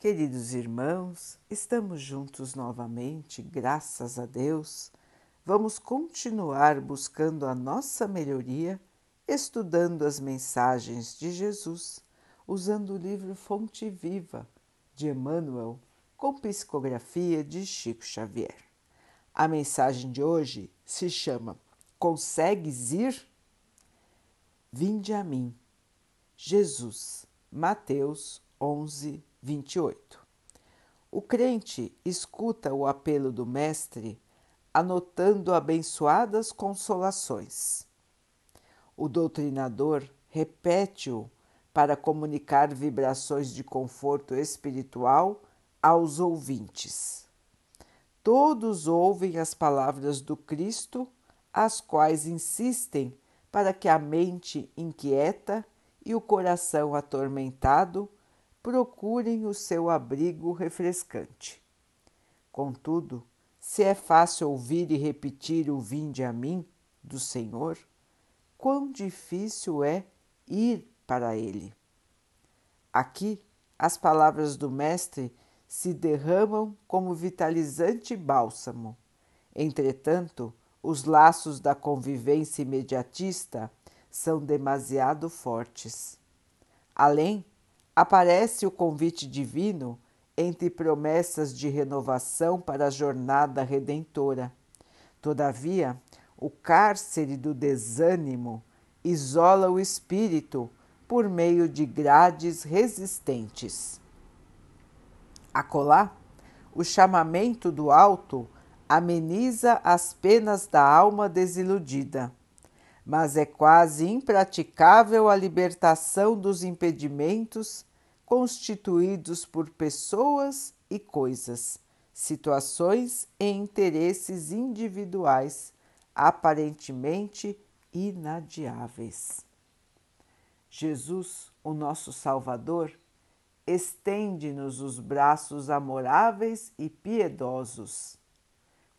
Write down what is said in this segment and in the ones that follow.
Queridos irmãos, estamos juntos novamente, graças a Deus. Vamos continuar buscando a nossa melhoria, estudando as mensagens de Jesus, usando o livro Fonte Viva de Emmanuel, com psicografia de Chico Xavier. A mensagem de hoje se chama Consegues ir? Vinde a mim. Jesus, Mateus 11, 28. O crente escuta o apelo do Mestre, anotando abençoadas consolações. O doutrinador repete-o para comunicar vibrações de conforto espiritual aos ouvintes. Todos ouvem as palavras do Cristo, as quais insistem para que a mente inquieta e o coração atormentado procurem o seu abrigo refrescante. Contudo, se é fácil ouvir e repetir o vinde a mim do Senhor, quão difícil é ir para ele. Aqui, as palavras do Mestre se derramam como vitalizante bálsamo. Entretanto, os laços da convivência imediatista são demasiado fortes. Além aparece o convite divino entre promessas de renovação para a jornada redentora. Todavia, o cárcere do desânimo isola o espírito por meio de grades resistentes. Acolá, o chamamento do alto ameniza as penas da alma desiludida mas é quase impraticável a libertação dos impedimentos constituídos por pessoas e coisas, situações e interesses individuais aparentemente inadiáveis. Jesus, o nosso Salvador, estende-nos os braços amoráveis e piedosos.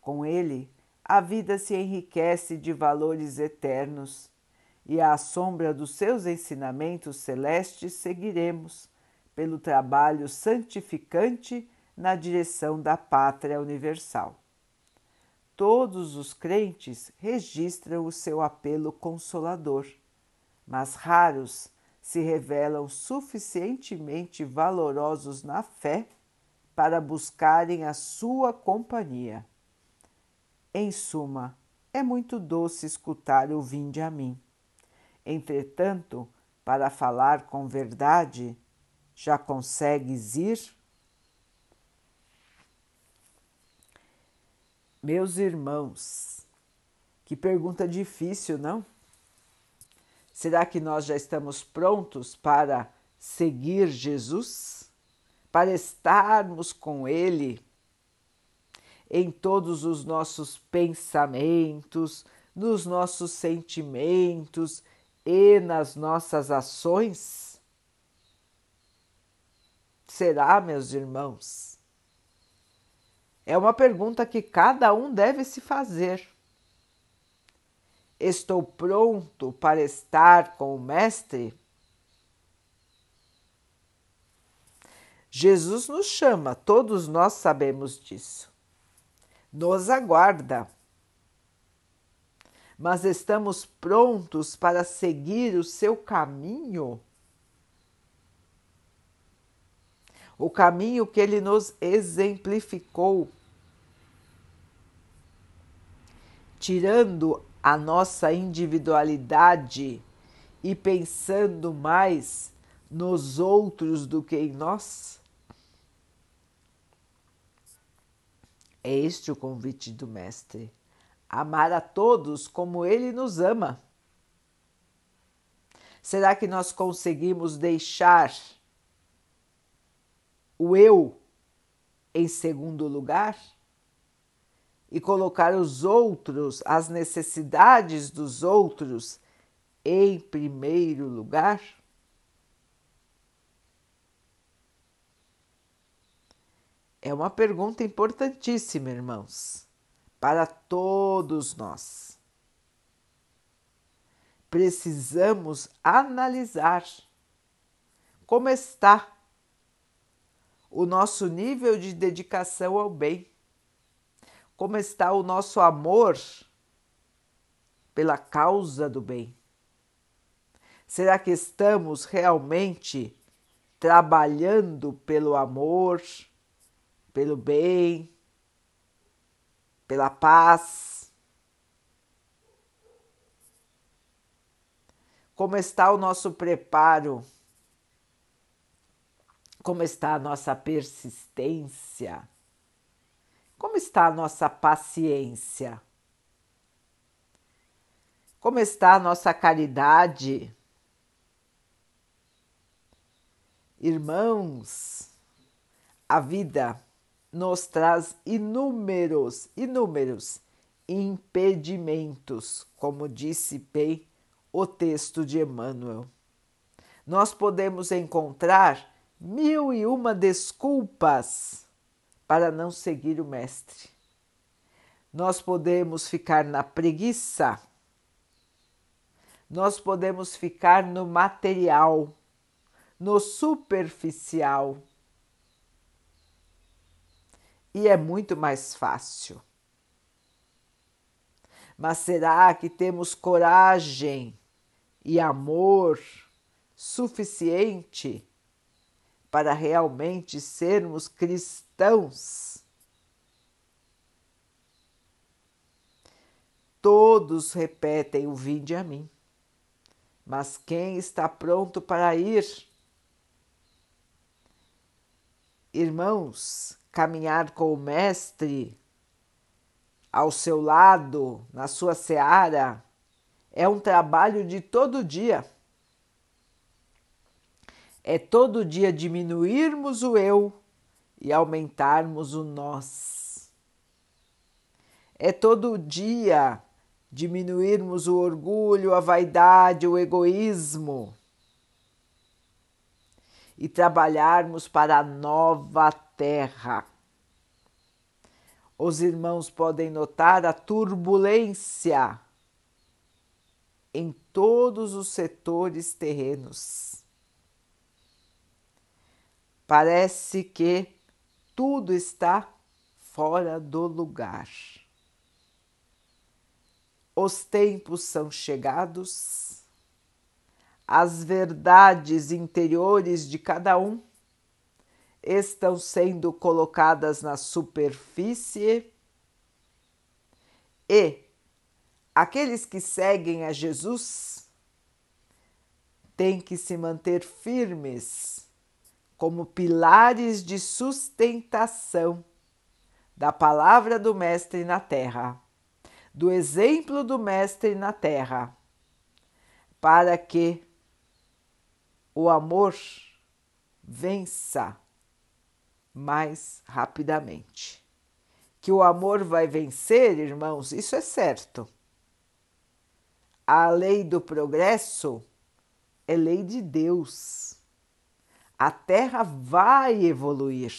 Com ele, a vida se enriquece de valores eternos e à sombra dos seus ensinamentos celestes seguiremos pelo trabalho santificante na direção da pátria universal. Todos os crentes registram o seu apelo consolador, mas raros se revelam suficientemente valorosos na fé para buscarem a sua companhia. Em suma, é muito doce escutar o vinde a mim. Entretanto, para falar com verdade, já consegues ir? Meus irmãos, que pergunta difícil, não? Será que nós já estamos prontos para seguir Jesus? Para estarmos com Ele em todos os nossos pensamentos, nos nossos sentimentos e nas nossas ações? Será, meus irmãos? É uma pergunta que cada um deve se fazer. Estou pronto para estar com o Mestre? Jesus nos chama, todos nós sabemos disso nos aguarda. Mas estamos prontos para seguir o seu caminho? O caminho que ele nos exemplificou, tirando a nossa individualidade e pensando mais nos outros do que em nós? É este o convite do Mestre: amar a todos como ele nos ama. Será que nós conseguimos deixar o eu em segundo lugar e colocar os outros, as necessidades dos outros em primeiro lugar? É uma pergunta importantíssima, irmãos, para todos nós. Precisamos analisar como está o nosso nível de dedicação ao bem? Como está o nosso amor pela causa do bem? Será que estamos realmente trabalhando pelo amor, pelo bem, pela paz? Como está o nosso preparo? Como está a nossa persistência? Como está a nossa paciência? Como está a nossa caridade? Irmãos, a vida nos traz inúmeros, inúmeros impedimentos, como disse bem o texto de Emmanuel. Nós podemos encontrar mil e uma desculpas para não seguir o Mestre. Nós podemos ficar na preguiça, nós podemos ficar no material no superficial. E é muito mais fácil. Mas será que temos coragem e amor suficiente para realmente sermos cristãos? Todos repetem o vinde a mim, mas quem está pronto para ir? Irmãos, caminhar com o Mestre ao seu lado, na sua seara, é um trabalho de todo dia. É todo dia diminuirmos o eu e aumentarmos o nós. É todo dia diminuirmos o orgulho, a vaidade, o egoísmo e trabalharmos para a nova terra. Os irmãos podem notar a turbulência em todos os setores terrenos. Parece que tudo está fora do lugar. Os tempos são chegados. As verdades interiores de cada um estão sendo colocadas na superfície. E aqueles que seguem a Jesus têm que se manter firmes como pilares de sustentação da palavra do Mestre na terra, do exemplo do Mestre na terra, para que o amor vença mais rapidamente. Que o amor vai vencer, irmãos, isso é certo. A lei do progresso é lei de Deus. A Terra vai evoluir,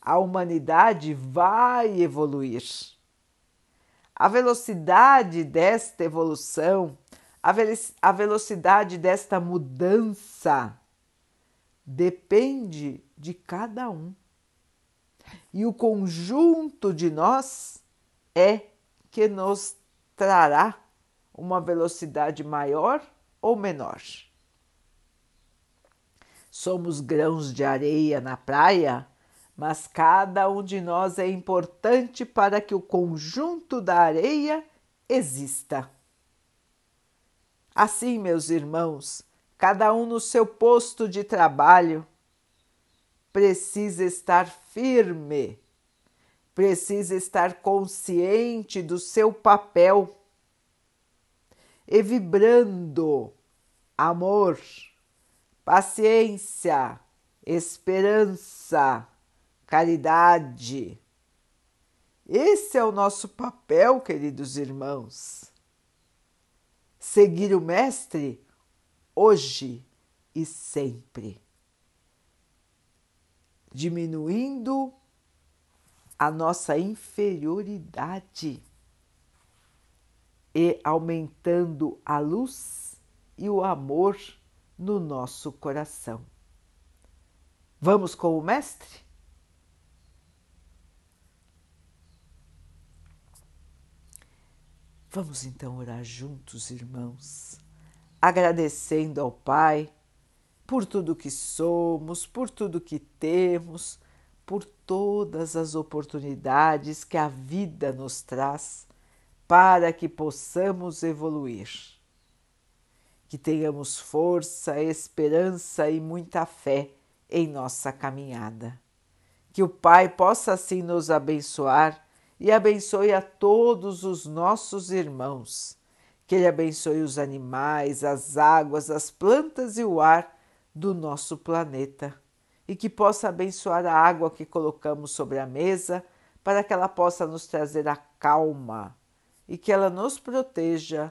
a humanidade vai evoluir. A velocidade desta evolução a velocidade desta mudança depende de cada um. E o conjunto de nós é que nos trará uma velocidade maior ou menor. Somos grãos de areia na praia, mas cada um de nós é importante para que o conjunto da areia exista. Assim, meus irmãos, cada um no seu posto de trabalho, precisa estar firme, precisa estar consciente do seu papel e vibrando amor, paciência, esperança, caridade. Esse é o nosso papel, queridos irmãos seguir o Mestre hoje e sempre, diminuindo a nossa inferioridade e aumentando a luz e o amor no nosso coração. Vamos com o Mestre? Vamos então orar juntos, irmãos, agradecendo ao Pai por tudo que somos, por tudo que temos, por todas as oportunidades que a vida nos traz para que possamos evoluir. Que tenhamos força, esperança e muita fé em nossa caminhada. Que o Pai possa assim nos abençoar e abençoe a todos os nossos irmãos. Que Ele abençoe os animais, as águas, as plantas e o ar do nosso planeta. E que possa abençoar a água que colocamos sobre a mesa para que ela possa nos trazer a calma e que ela nos proteja